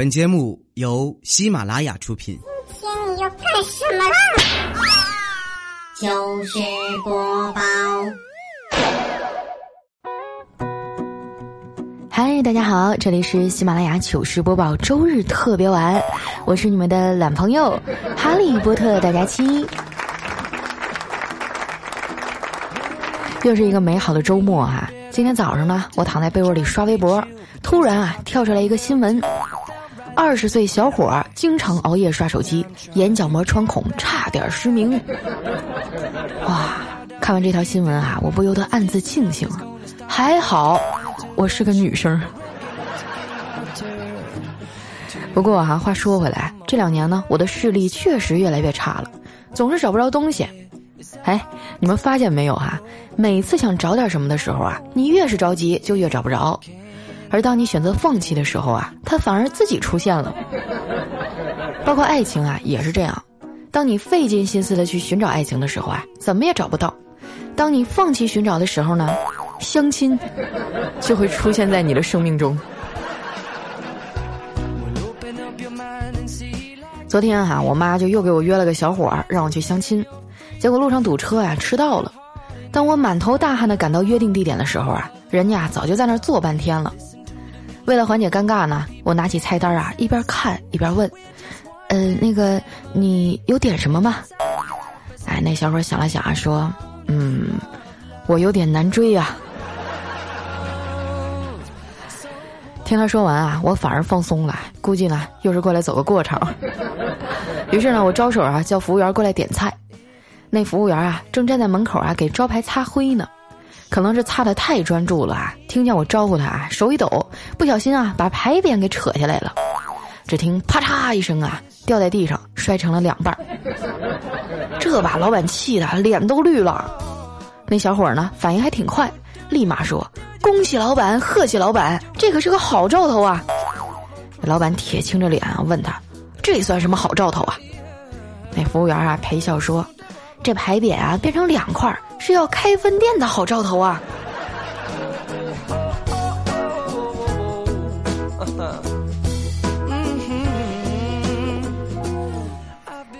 本节目由喜马拉雅出品。今天你要干什么啦？糗事播报。嗨，大家好，这里是喜马拉雅糗事播报周日特别晚，我是你们的懒朋友哈利波特大家期。又是一个美好的周末哈！今天早上呢，我躺在被窝里刷微博，突然啊，跳出来一个新闻。二十岁小伙儿经常熬夜刷手机，眼角膜穿孔，差点失明。哇！看完这条新闻啊，我不由得暗自庆幸，还好我是个女生。不过哈，话说回来，这两年呢，我的视力确实越来越差了，总是找不着东西。哎，你们发现没有哈？每次想找点什么的时候啊，你越是着急，就越找不着。而当你选择放弃的时候啊，它反而自己出现了。包括爱情啊，也是这样。当你费尽心思的去寻找爱情的时候啊，怎么也找不到；当你放弃寻找的时候呢，相亲就会出现在你的生命中。昨天哈，我妈就又给我约了个小伙儿，让我去相亲。结果路上堵车呀，迟到了。当我满头大汗的赶到约定地点的时候啊，人家早就在那儿坐半天了。为了缓解尴尬呢，我拿起菜单啊，一边看一边问：“呃，那个你有点什么吗？”哎，那小伙想了想啊，说：“嗯，我有点难追呀。”听他说完啊，我反而放松了，估计呢又是过来走个过场。于是呢，我招手啊，叫服务员过来点菜。那服务员啊，正站在门口啊，给招牌擦灰呢。可能是擦的太专注了啊，听见我招呼他啊，手一抖，不小心啊，把牌匾给扯下来了。只听啪嚓一声啊，掉在地上，摔成了两半。这把老板气的脸都绿了。那小伙呢，反应还挺快，立马说：“恭喜老板，贺喜老板，这可是个好兆头啊！”老板铁青着脸啊，问他：“这算什么好兆头啊？”那服务员啊，陪笑说：“这牌匾啊，变成两块。”是要开分店的好兆头啊！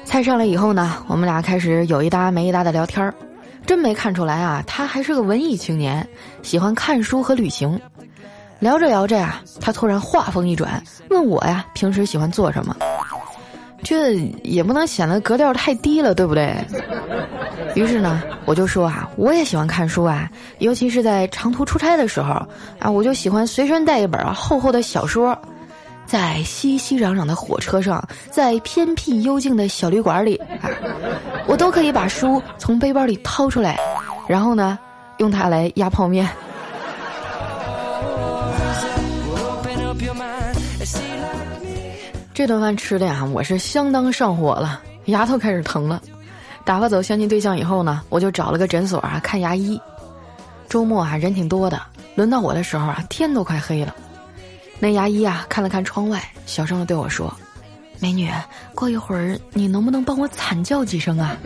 菜上来以后呢，我们俩开始有一搭没一搭的聊天儿，真没看出来啊，他还是个文艺青年，喜欢看书和旅行。聊着聊着呀，他突然话锋一转，问我呀，平时喜欢做什么？这也不能显得格调太低了，对不对？于是呢，我就说啊，我也喜欢看书啊，尤其是在长途出差的时候啊，我就喜欢随身带一本厚厚的小说，在熙熙攘攘的火车上，在偏僻幽静的小旅馆里啊，我都可以把书从背包里掏出来，然后呢，用它来压泡面。这顿饭吃的呀，我是相当上火了，牙头开始疼了。打发走相亲对象以后呢，我就找了个诊所啊看牙医。周末啊人挺多的，轮到我的时候啊天都快黑了。那牙医啊看了看窗外，小声的对我说：“美女，过一会儿你能不能帮我惨叫几声啊？”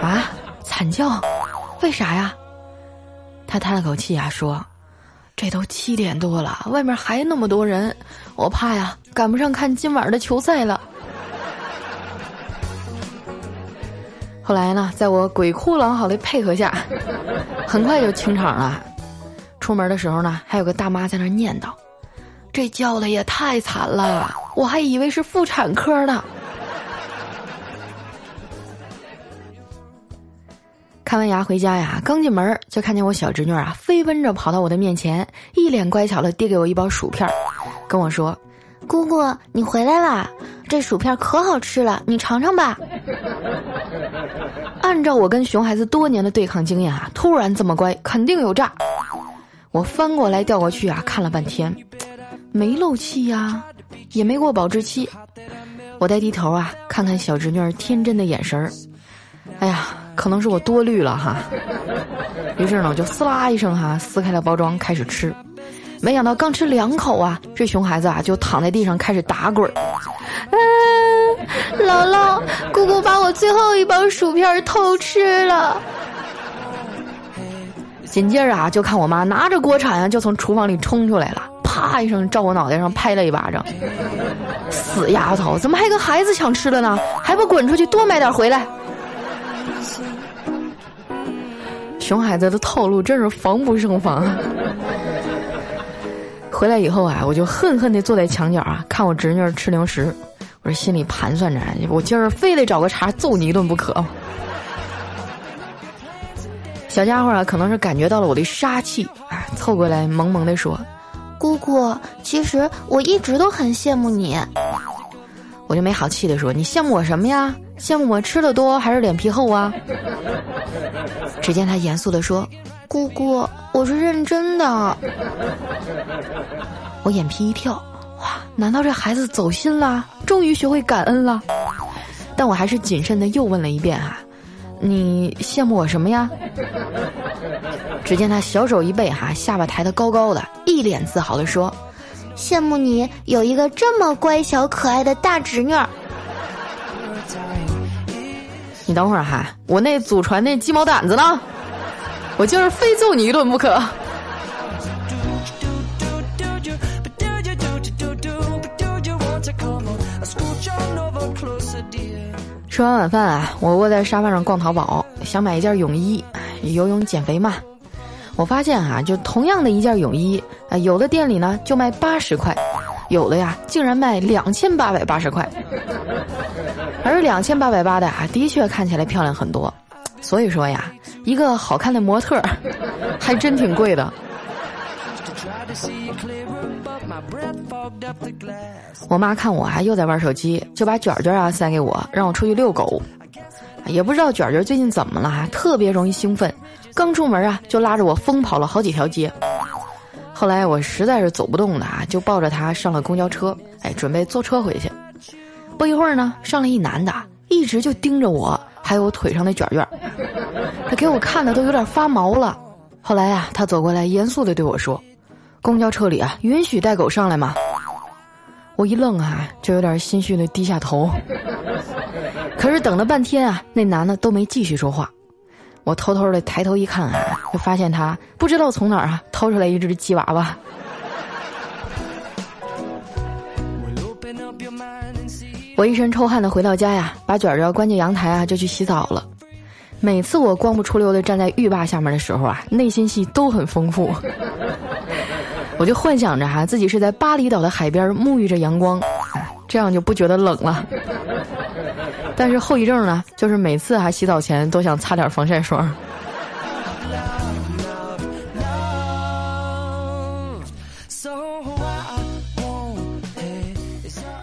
啊，惨叫？为啥呀？他叹了口气啊说。这都七点多了，外面还那么多人，我怕呀赶不上看今晚的球赛了。后来呢，在我鬼哭狼嚎的配合下，很快就清场了。出门的时候呢，还有个大妈在那念叨：“这叫的也太惨了，我还以为是妇产科呢。”看完牙回家呀，刚进门就看见我小侄女啊，飞奔着跑到我的面前，一脸乖巧的递给我一包薯片，跟我说：“姑姑，你回来啦，这薯片可好吃了，你尝尝吧。”按照我跟熊孩子多年的对抗经验啊，突然这么乖，肯定有诈。我翻过来调过去啊，看了半天，没漏气呀，也没过保质期。我再低头啊，看看小侄女天真的眼神儿，哎呀。可能是我多虑了哈，于是呢，我就撕啦一声哈，撕开了包装开始吃，没想到刚吃两口啊，这熊孩子啊就躺在地上开始打滚儿，姥姥，姑姑把我最后一包薯片偷吃了。紧接着啊，就看我妈拿着锅铲啊，就从厨房里冲出来了，啪一声照我脑袋上拍了一巴掌。死丫头，怎么还跟孩子抢吃的呢？还不滚出去多买点回来！熊孩子的套路真是防不胜防。回来以后啊，我就恨恨地坐在墙角啊，看我侄女吃零食。我这心里盘算着，我今儿非得找个茬揍你一顿不可。小家伙啊，可能是感觉到了我的杀气，啊，凑过来萌萌地说：“姑姑，其实我一直都很羡慕你。”我就没好气地说：“你羡慕我什么呀？羡慕我吃的多还是脸皮厚啊？”只见他严肃地说：“姑姑，我是认真的。”我眼皮一跳，哇，难道这孩子走心了？终于学会感恩了？但我还是谨慎的又问了一遍啊。你羡慕我什么呀？只见他小手一背，哈，下巴抬得高高的，一脸自豪地说：“羡慕你有一个这么乖巧可爱的大侄女。”你等会儿哈，我那祖传那鸡毛掸子呢？我今儿非揍你一顿不可。吃完晚饭啊，我窝在沙发上逛淘宝，想买一件泳衣，游泳减肥嘛。我发现啊，就同样的一件泳衣啊，有的店里呢就卖八十块，有的呀竟然卖两千八百八十块。而两千八百八的啊，的确看起来漂亮很多。所以说呀，一个好看的模特，还真挺贵的。我妈看我还又在玩手机，就把卷卷啊塞给我，让我出去遛狗。也不知道卷卷最近怎么了，特别容易兴奋，刚出门啊就拉着我疯跑了好几条街。后来我实在是走不动了啊，就抱着他上了公交车，哎，准备坐车回去。不一会儿呢，上来一男的，一直就盯着我，还有我腿上的卷卷，他给我看的都有点发毛了。后来呀，他走过来，严肃的对我说。公交车里啊，允许带狗上来吗？我一愣啊，就有点心虚的低下头。可是等了半天啊，那男的都没继续说话。我偷偷的抬头一看啊，就发现他不知道从哪儿啊掏出来一只鸡娃娃。我一身臭汗的回到家呀，把卷卷关进阳台啊，就去洗澡了。每次我光不出溜的站在浴霸下面的时候啊，内心戏都很丰富。我就幻想着哈，自己是在巴厘岛的海边沐浴着阳光，这样就不觉得冷了。但是后遗症呢，就是每次还洗澡前都想擦点防晒霜。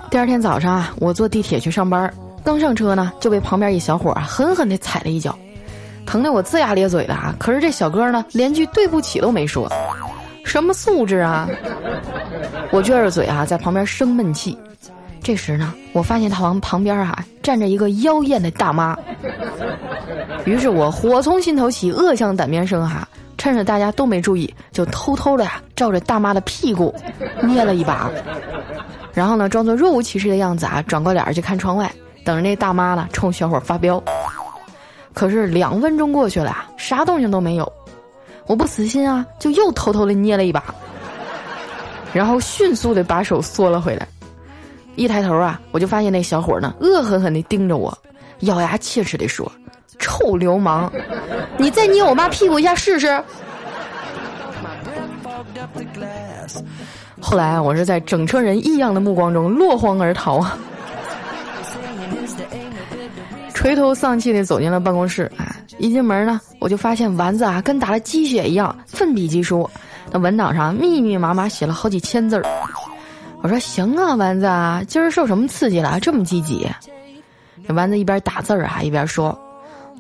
第二天早上啊，我坐地铁去上班，刚上车呢，就被旁边一小伙啊狠狠地踩了一脚，疼得我龇牙咧嘴的啊。可是这小哥呢，连句对不起都没说。什么素质啊！我撅着嘴啊，在旁边生闷气。这时呢，我发现他往旁边啊站着一个妖艳的大妈。于是我火从心头起，恶向胆边生哈！趁着大家都没注意，就偷偷的呀照着大妈的屁股捏了一把。然后呢，装作若无其事的样子啊，转过脸去看窗外，等着那大妈呢冲小伙发飙。可是两分钟过去了，啥动静都没有。我不死心啊，就又偷偷的捏了一把，然后迅速的把手缩了回来。一抬头啊，我就发现那小伙呢，恶狠狠的盯着我，咬牙切齿的说：“臭流氓，你再捏我妈屁股一下试试。”后来啊，我是在整车人异样的目光中落荒而逃啊，垂头丧气的走进了办公室。一进门呢，我就发现丸子啊，跟打了鸡血一样，奋笔疾书。那文档上密密麻麻写了好几千字儿。我说行啊，丸子啊，今儿受什么刺激了，这么积极？这丸子一边打字儿啊，一边说：“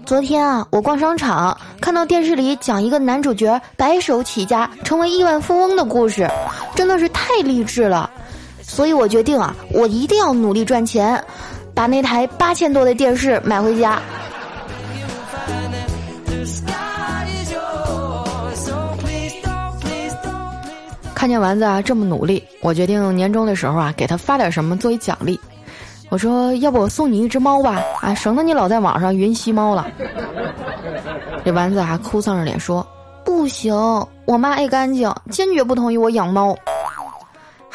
昨天啊，我逛商场，看到电视里讲一个男主角白手起家成为亿万富翁的故事，真的是太励志了。所以我决定啊，我一定要努力赚钱，把那台八千多的电视买回家。”看见丸子啊这么努力，我决定年终的时候啊给他发点什么作为奖励。我说要不我送你一只猫吧，啊省得你老在网上云吸猫了。这丸子还哭丧着脸说：“不行，我妈爱干净，坚决不同意我养猫。”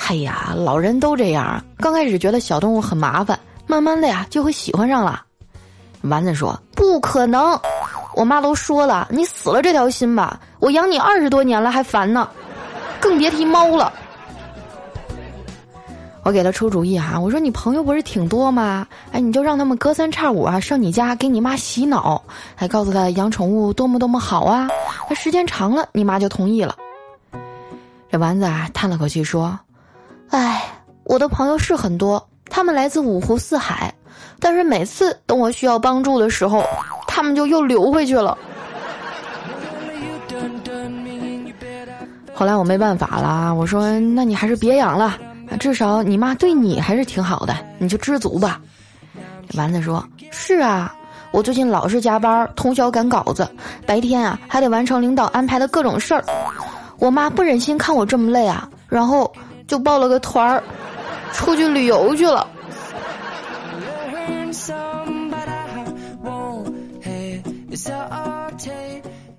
哎呀，老人都这样，刚开始觉得小动物很麻烦，慢慢的呀就会喜欢上了。丸子说：“不可能，我妈都说了，你死了这条心吧，我养你二十多年了还烦呢，更别提猫了。”我给他出主意哈，我说你朋友不是挺多吗？哎，你就让他们隔三差五啊上你家给你妈洗脑，还告诉他养宠物多么多么好啊。那时间长了，你妈就同意了。这丸子啊叹了口气说：“哎，我的朋友是很多，他们来自五湖四海，但是每次等我需要帮助的时候，他们就又流回去了。”后来我没办法了，我说：“那你还是别养了。”至少你妈对你还是挺好的，你就知足吧。丸子说：“是啊，我最近老是加班，通宵赶稿子，白天啊还得完成领导安排的各种事儿。我妈不忍心看我这么累啊，然后就报了个团儿，出去旅游去了。”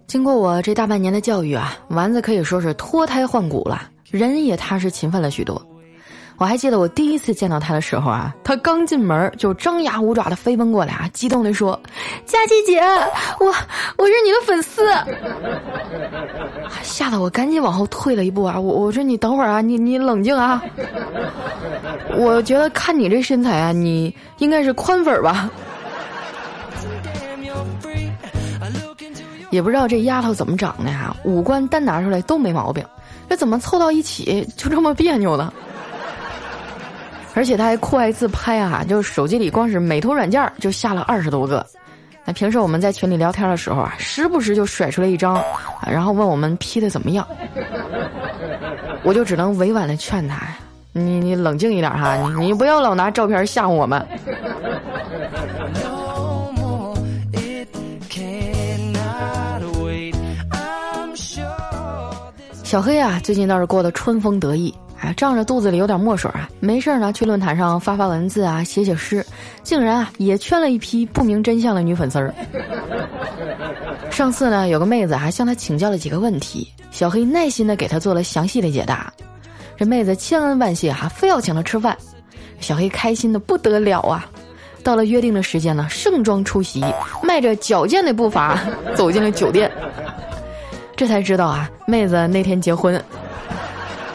经过我这大半年的教育啊，丸子可以说是脱胎换骨了，人也踏实勤奋了许多。我还记得我第一次见到他的时候啊，他刚进门就张牙舞爪的飞奔过来啊，激动的说：“佳琪姐，我我是你的粉丝。”吓得我赶紧往后退了一步啊！我我说你等会儿啊，你你冷静啊！我觉得看你这身材啊，你应该是宽粉吧？也不知道这丫头怎么长的呀，五官单拿出来都没毛病，这怎么凑到一起就这么别扭呢？而且他还酷爱自拍啊，就是手机里光是美图软件就下了二十多个。那平时我们在群里聊天的时候啊，时不时就甩出来一张，啊然后问我们 P 的怎么样。我就只能委婉的劝他，你你冷静一点哈，你你不要老拿照片吓唬我们。小黑啊，最近倒是过得春风得意。啊，仗着肚子里有点墨水啊，没事呢，去论坛上发发文字啊，写写诗，竟然啊也圈了一批不明真相的女粉丝儿。上次呢，有个妹子还向他请教了几个问题，小黑耐心的给他做了详细的解答。这妹子千恩万谢哈，非要请他吃饭，小黑开心的不得了啊。到了约定的时间呢，盛装出席，迈着矫健的步伐走进了酒店。这才知道啊，妹子那天结婚。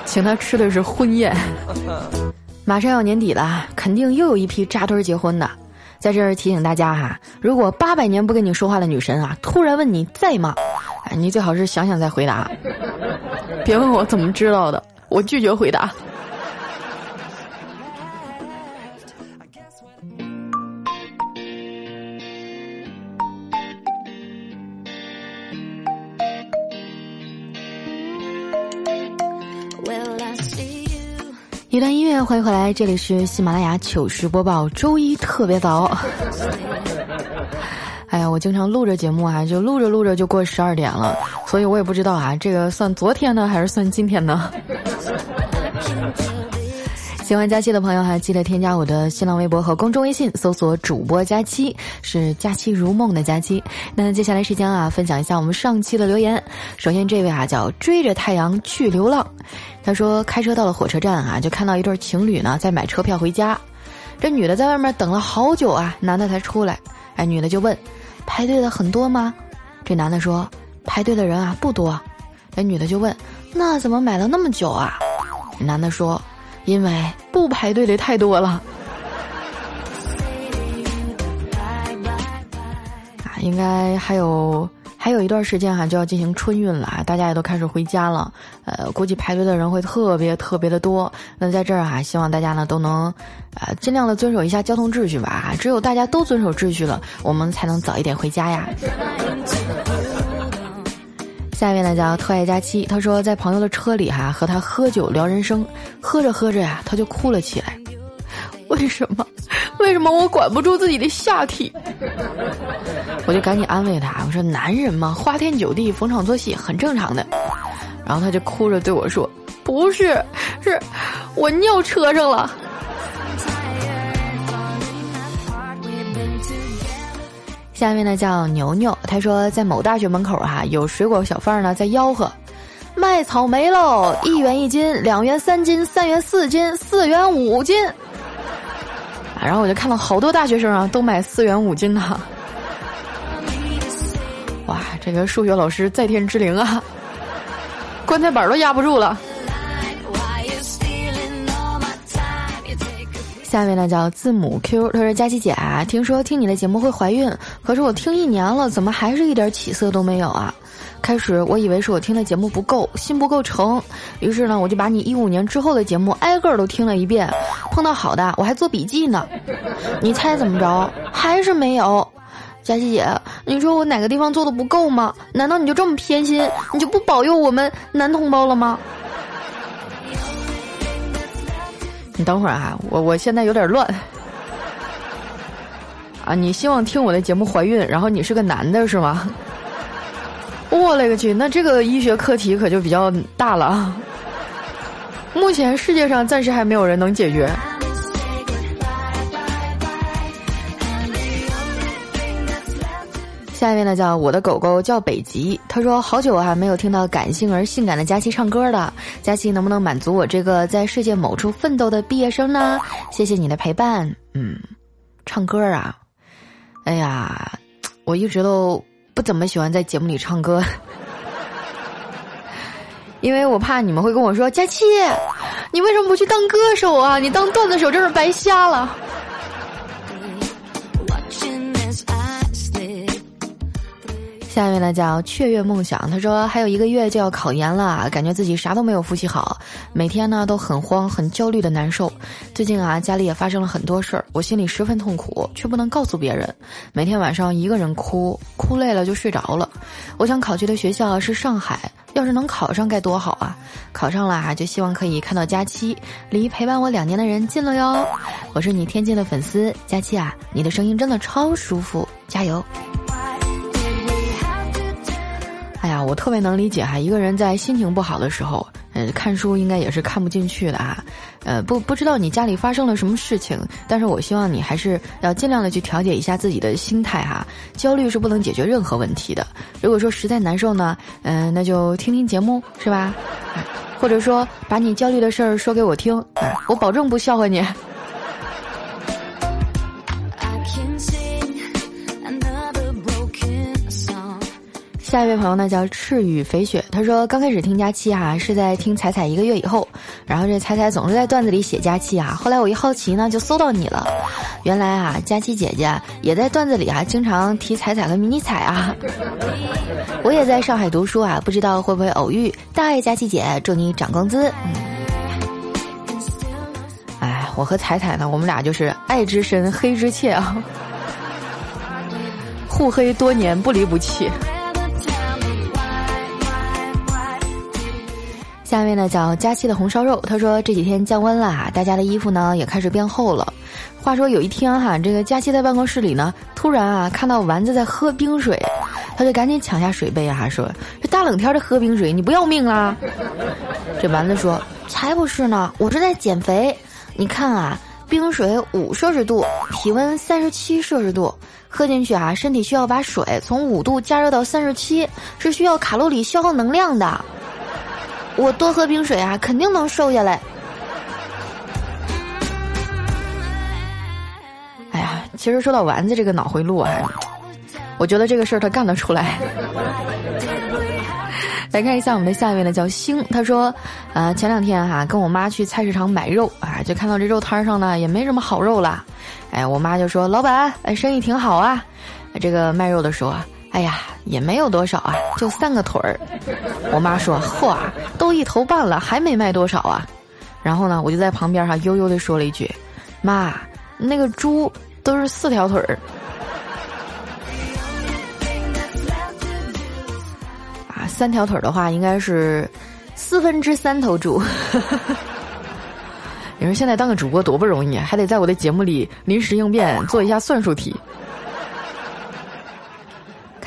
请他吃的是婚宴，马上要年底了，肯定又有一批扎堆结婚的。在这儿提醒大家哈，如果八百年不跟你说话的女神啊，突然问你在吗？哎，你最好是想想再回答，别问我怎么知道的，我拒绝回答。一段音乐，欢迎回来，这里是喜马拉雅糗事播报，周一特别早。哎呀，我经常录着节目啊，就录着录着就过十二点了，所以我也不知道啊，这个算昨天呢，还是算今天呢？喜欢佳期的朋友哈，记得添加我的新浪微博和公众微信，搜索主播佳期，是佳期如梦的佳期。那接下来时间啊，分享一下我们上期的留言。首先这位啊叫追着太阳去流浪，他说开车到了火车站啊，就看到一对情侣呢在买车票回家。这女的在外面等了好久啊，男的才出来。哎，女的就问，排队的很多吗？这男的说，排队的人啊不多。哎，女的就问，那怎么买了那么久啊？男的说。因为不排队的太多了，啊，应该还有还有一段时间哈就要进行春运了，大家也都开始回家了，呃，估计排队的人会特别特别的多。那在这儿哈，希望大家呢都能啊尽量的遵守一下交通秩序吧，只有大家都遵守秩序了，我们才能早一点回家呀。下面呢叫特爱佳期，他说在朋友的车里哈和他喝酒聊人生，喝着喝着呀他就哭了起来。为什么？为什么我管不住自己的下体？我就赶紧安慰他，我说男人嘛花天酒地逢场作戏很正常的。然后他就哭着对我说：“不是，是我尿车上了。”下面呢叫牛牛，他说在某大学门口哈有水果小贩呢在吆喝，卖草莓喽，一元一斤，两元三斤，三元四斤，四元五斤。然后我就看到好多大学生啊，都买四元五斤的。哇，这个数学老师在天之灵啊，棺材板都压不住了。下面呢叫字母 Q，他说佳琪姐啊，听说听你的节目会怀孕，可是我听一年了，怎么还是一点起色都没有啊？开始我以为是我听的节目不够，心不够诚，于是呢我就把你一五年之后的节目挨个都听了一遍，碰到好的我还做笔记呢。你猜怎么着？还是没有。佳琪姐，你说我哪个地方做的不够吗？难道你就这么偏心，你就不保佑我们男同胞了吗？你等会儿啊，我我现在有点乱。啊，你希望听我的节目怀孕，然后你是个男的是吗？我勒个去，那这个医学课题可就比较大了。目前世界上暂时还没有人能解决。下一位呢，叫我的狗狗叫北极。他说：“好久啊，没有听到感性而性感的佳期唱歌了。佳期能不能满足我这个在世界某处奋斗的毕业生呢？谢谢你的陪伴。嗯，唱歌啊，哎呀，我一直都不怎么喜欢在节目里唱歌，因为我怕你们会跟我说：佳期，你为什么不去当歌手啊？你当段子手真是白瞎了。”下面呢叫雀跃梦想，他说还有一个月就要考研了，感觉自己啥都没有复习好，每天呢都很慌、很焦虑的难受。最近啊家里也发生了很多事儿，我心里十分痛苦，却不能告诉别人。每天晚上一个人哭，哭累了就睡着了。我想考去的学校是上海，要是能考上该多好啊！考上了啊，就希望可以看到佳期，离陪伴我两年的人近了哟。我是你天津的粉丝，佳期啊，你的声音真的超舒服，加油！哎呀，我特别能理解哈，一个人在心情不好的时候，呃，看书应该也是看不进去的啊，呃，不不知道你家里发生了什么事情，但是我希望你还是要尽量的去调节一下自己的心态哈，焦虑是不能解决任何问题的。如果说实在难受呢，嗯，那就听听节目是吧？或者说把你焦虑的事儿说给我听，我保证不笑话你。下一位朋友呢叫赤羽肥雪，他说刚开始听佳期啊是在听彩彩一个月以后，然后这彩彩总是在段子里写佳期啊，后来我一好奇呢就搜到你了，原来啊佳期姐姐也在段子里啊经常提彩彩和迷你彩啊，我也在上海读书啊，不知道会不会偶遇，大爱佳期姐，祝你涨工资。哎，我和彩彩呢，我们俩就是爱之深黑之切啊，互黑多年不离不弃。下面呢叫佳期的红烧肉，他说这几天降温了，大家的衣服呢也开始变厚了。话说有一天哈，这个佳期在办公室里呢，突然啊看到丸子在喝冰水，他就赶紧抢下水杯啊，说这大冷天的喝冰水，你不要命啦？这丸子说才不是呢，我是在减肥。你看啊，冰水五摄氏度，体温三十七摄氏度，喝进去啊，身体需要把水从五度加热到三十七，是需要卡路里消耗能量的。我多喝冰水啊，肯定能瘦下来。哎呀，其实说到丸子这个脑回路啊，我觉得这个事儿他干得出来。来看一下我们的下一位呢，叫星。他说，啊，前两天哈跟我妈去菜市场买肉啊，就看到这肉摊上呢也没什么好肉了。哎，我妈就说：“老板，哎，生意挺好啊。”这个卖肉的说。哎呀，也没有多少啊，就三个腿儿。我妈说：“嚯，都一头半了，还没卖多少啊？”然后呢，我就在旁边哈悠悠的说了一句：“妈，那个猪都是四条腿儿。”啊，三条腿的话应该是四分之三头猪。你说现在当个主播多不容易，还得在我的节目里临时应变做一下算术题。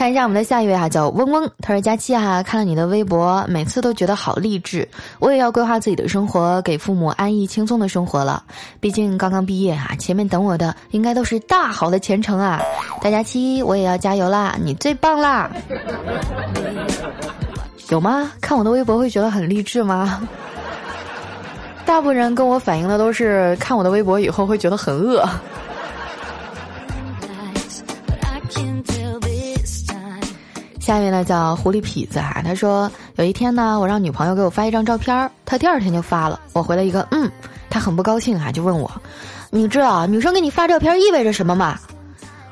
看一下我们的下一位哈，叫嗡嗡。他说：“佳期哈，看了你的微博，每次都觉得好励志。我也要规划自己的生活，给父母安逸轻松的生活了。毕竟刚刚毕业啊，前面等我的应该都是大好的前程啊！大佳期，我也要加油啦！你最棒啦！”有吗？看我的微博会觉得很励志吗？大部分人跟我反映的都是看我的微博以后会觉得很饿。下一位呢叫狐狸痞子哈，他说有一天呢，我让女朋友给我发一张照片，她第二天就发了，我回了一个嗯，他很不高兴啊，就问我，你知道女生给你发照片意味着什么吗？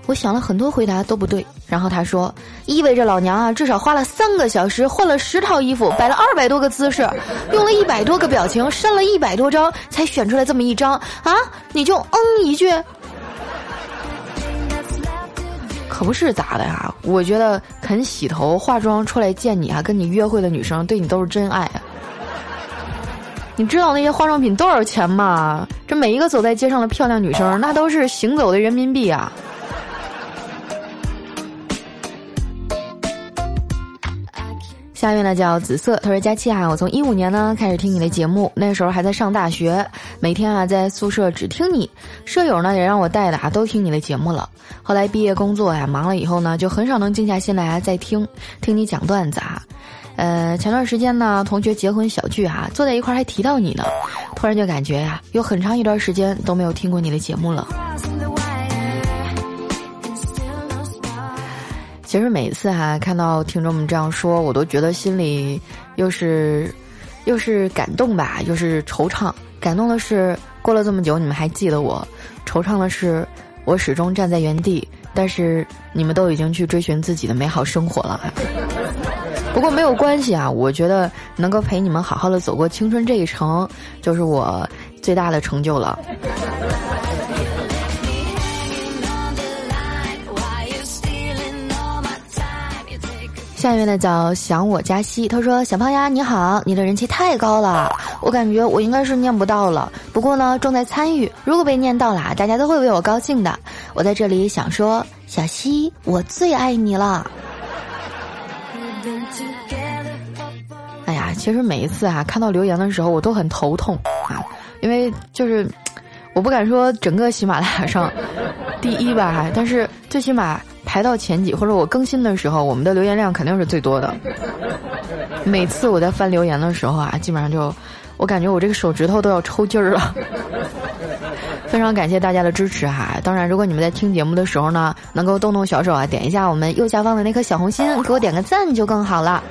我想了很多回答都不对，然后他说意味着老娘啊至少花了三个小时，换了十套衣服，摆了二百多个姿势，用了一百多个表情，删了一百多张，才选出来这么一张啊，你就嗯一句。可不是咋的呀？我觉得肯洗头化妆出来见你啊，跟你约会的女生对你都是真爱！你知道那些化妆品多少钱吗？这每一个走在街上的漂亮女生，那都是行走的人民币啊！下面呢叫紫色，他说佳期啊，我从一五年呢开始听你的节目，那时候还在上大学，每天啊在宿舍只听你，舍友呢也让我带的啊都听你的节目了。后来毕业工作呀忙了以后呢，就很少能静下心来啊再听听你讲段子啊。呃，前段时间呢同学结婚小聚啊，坐在一块还提到你呢，突然就感觉呀有很长一段时间都没有听过你的节目了。其实每次哈看到听众们这样说，我都觉得心里又是又是感动吧，又是惆怅。感动的是过了这么久你们还记得我，惆怅的是我始终站在原地，但是你们都已经去追寻自己的美好生活了。不过没有关系啊，我觉得能够陪你们好好的走过青春这一程，就是我最大的成就了。下面呢叫想我加西，他说小胖丫你好，你的人气太高了，我感觉我应该是念不到了，不过呢重在参与，如果被念到了，大家都会为我高兴的。我在这里想说，小西我最爱你了。哎呀，其实每一次啊看到留言的时候，我都很头痛啊，因为就是我不敢说整个喜马拉雅上第一吧，但是最起码。排到前几，或者我更新的时候，我们的留言量肯定是最多的。每次我在翻留言的时候啊，基本上就，我感觉我这个手指头都要抽筋儿了。非常感谢大家的支持哈！当然，如果你们在听节目的时候呢，能够动动小手啊，点一下我们右下方的那颗小红心，给我点个赞就更好了。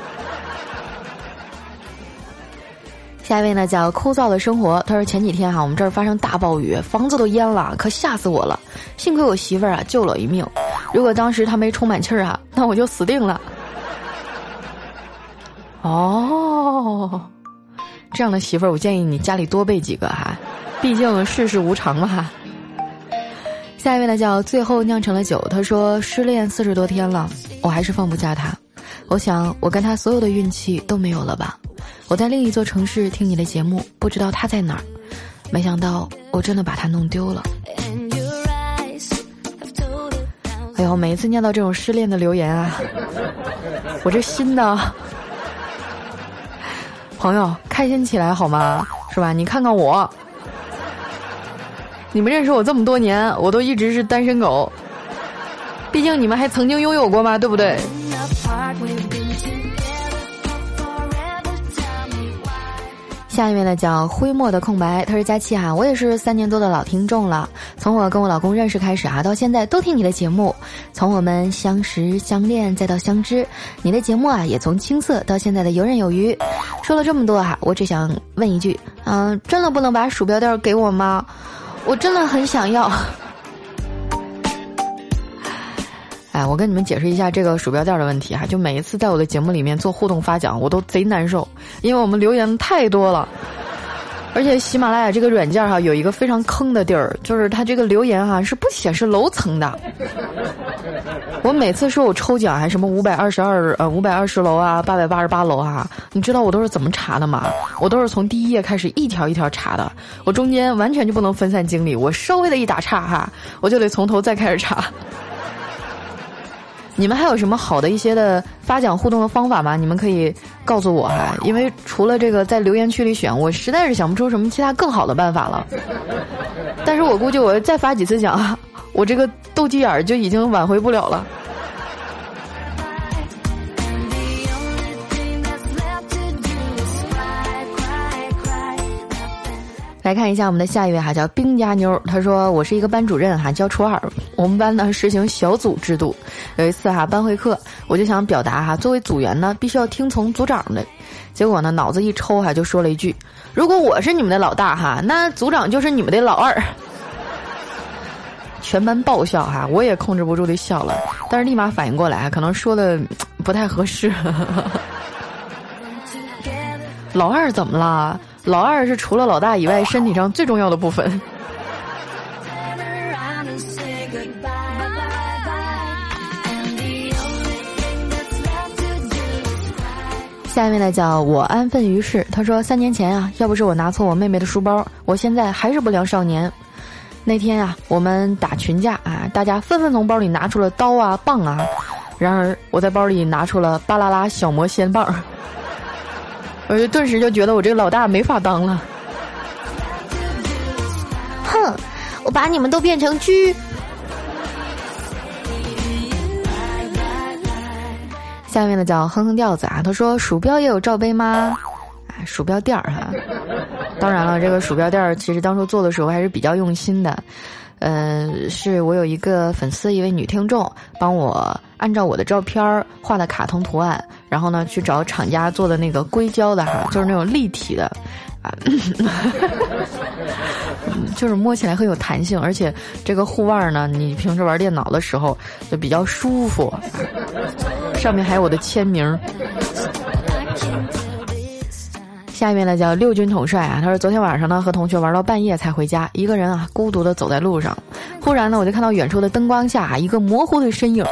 下一位呢叫枯燥的生活，他说前几天哈，我们这儿发生大暴雨，房子都淹了，可吓死我了。幸亏我媳妇儿啊救了我一命，如果当时她没充满气儿啊，那我就死定了。哦，这样的媳妇儿，我建议你家里多备几个哈，毕竟世事无常嘛。下一位呢叫最后酿成了酒，他说失恋四十多天了，我还是放不下他，我想我跟他所有的运气都没有了吧。我在另一座城市听你的节目，不知道他在哪儿。没想到我真的把他弄丢了。哎呦，每一次念到这种失恋的留言啊，我这心呢，朋友开心起来好吗？是吧？你看看我，你们认识我这么多年，我都一直是单身狗。毕竟你们还曾经拥有过吗？对不对？下一位呢叫灰墨的空白，他说佳期哈，我也是三年多的老听众了。从我跟我老公认识开始啊，到现在都听你的节目。从我们相识相恋再到相知，你的节目啊也从青涩到现在的游刃有余。说了这么多哈，我只想问一句，嗯，真的不能把鼠标垫给我吗？我真的很想要。哎，我跟你们解释一下这个鼠标垫的问题哈，就每一次在我的节目里面做互动发奖，我都贼难受，因为我们留言太多了，而且喜马拉雅这个软件哈有一个非常坑的地儿，就是它这个留言哈是不显示楼层的。我每次说我抽奖还什么五百二十二呃五百二十楼啊八百八十八楼啊，你知道我都是怎么查的吗？我都是从第一页开始一条一条查的，我中间完全就不能分散精力，我稍微的一打岔哈，我就得从头再开始查。你们还有什么好的一些的发奖互动的方法吗？你们可以告诉我哈，因为除了这个在留言区里选，我实在是想不出什么其他更好的办法了。但是我估计我再发几次奖，我这个斗鸡眼儿就已经挽回不了了。来看一下我们的下一位哈，叫冰家妞。她说：“我是一个班主任哈，教初二。我们班呢实行小组制度。有一次哈班会课，我就想表达哈，作为组员呢，必须要听从组长的。结果呢脑子一抽哈，就说了一句：如果我是你们的老大哈，那组长就是你们的老二。全班爆笑哈，我也控制不住的笑了，但是立马反应过来，可能说的不太合适。老二怎么了？”老二是除了老大以外身体上最重要的部分。下一位呢叫我安分于世，他说三年前啊，要不是我拿错我妹妹的书包，我现在还是不良少年。那天啊，我们打群架啊，大家纷纷从包里拿出了刀啊、棒啊，然而我在包里拿出了巴啦啦小魔仙棒。我就顿时就觉得我这个老大没法当了。哼，我把你们都变成狙。下面的叫哼哼调子啊，他说鼠标也有罩杯吗？啊，鼠标垫儿哈。当然了，这个鼠标垫儿其实当初做的时候还是比较用心的。呃，是我有一个粉丝，一位女听众，帮我按照我的照片画的卡通图案，然后呢去找厂家做的那个硅胶的哈，就是那种立体的，啊，就是摸起来很有弹性，而且这个护腕呢，你平时玩电脑的时候就比较舒服，上面还有我的签名。下面呢叫六军统帅啊，他说昨天晚上呢和同学玩到半夜才回家，一个人啊孤独的走在路上，忽然呢我就看到远处的灯光下一个模糊的身影，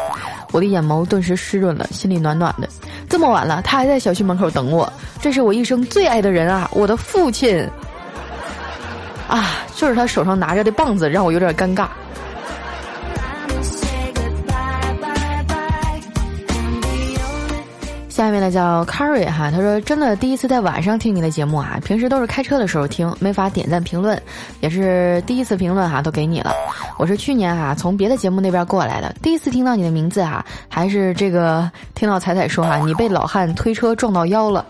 我的眼眸顿时湿润了，心里暖暖的。这么晚了，他还在小区门口等我，这是我一生最爱的人啊，我的父亲。啊，就是他手上拿着的棒子让我有点尴尬。下面呢叫 Carry 哈，他说真的第一次在晚上听你的节目啊，平时都是开车的时候听，没法点赞评论，也是第一次评论哈，都给你了。我是去年哈从别的节目那边过来的，第一次听到你的名字哈，还是这个听到彩彩说哈，你被老汉推车撞到腰了。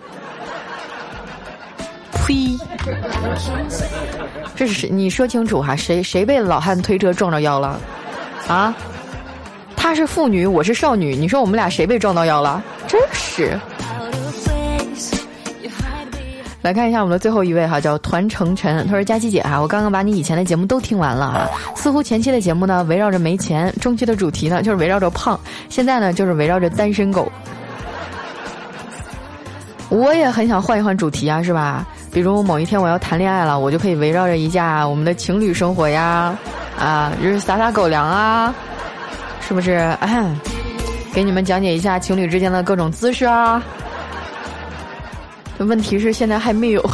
呸！这是谁？你说清楚哈，谁谁被老汉推车撞着腰了？啊？她是妇女，我是少女，你说我们俩谁被撞到腰了？真是！来看一下我们的最后一位哈，叫团成晨。他说：“佳琪姐哈，我刚刚把你以前的节目都听完了哈，似乎前期的节目呢围绕着没钱，中期的主题呢就是围绕着胖，现在呢就是围绕着单身狗。我也很想换一换主题啊，是吧？比如某一天我要谈恋爱了，我就可以围绕着一下我们的情侣生活呀，啊，就是撒撒狗粮啊，是不是？” 给你们讲解一下情侣之间的各种姿势啊！问题是现在还没有。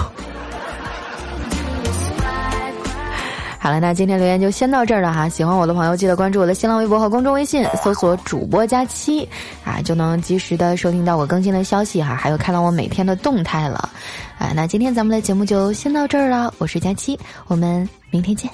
好了，那今天留言就先到这儿了哈。喜欢我的朋友，记得关注我的新浪微博和公众微信，搜索“主播佳期”，啊，就能及时的收听到我更新的消息哈，还有看到我每天的动态了。啊，那今天咱们的节目就先到这儿了。我是佳期，我们明天见。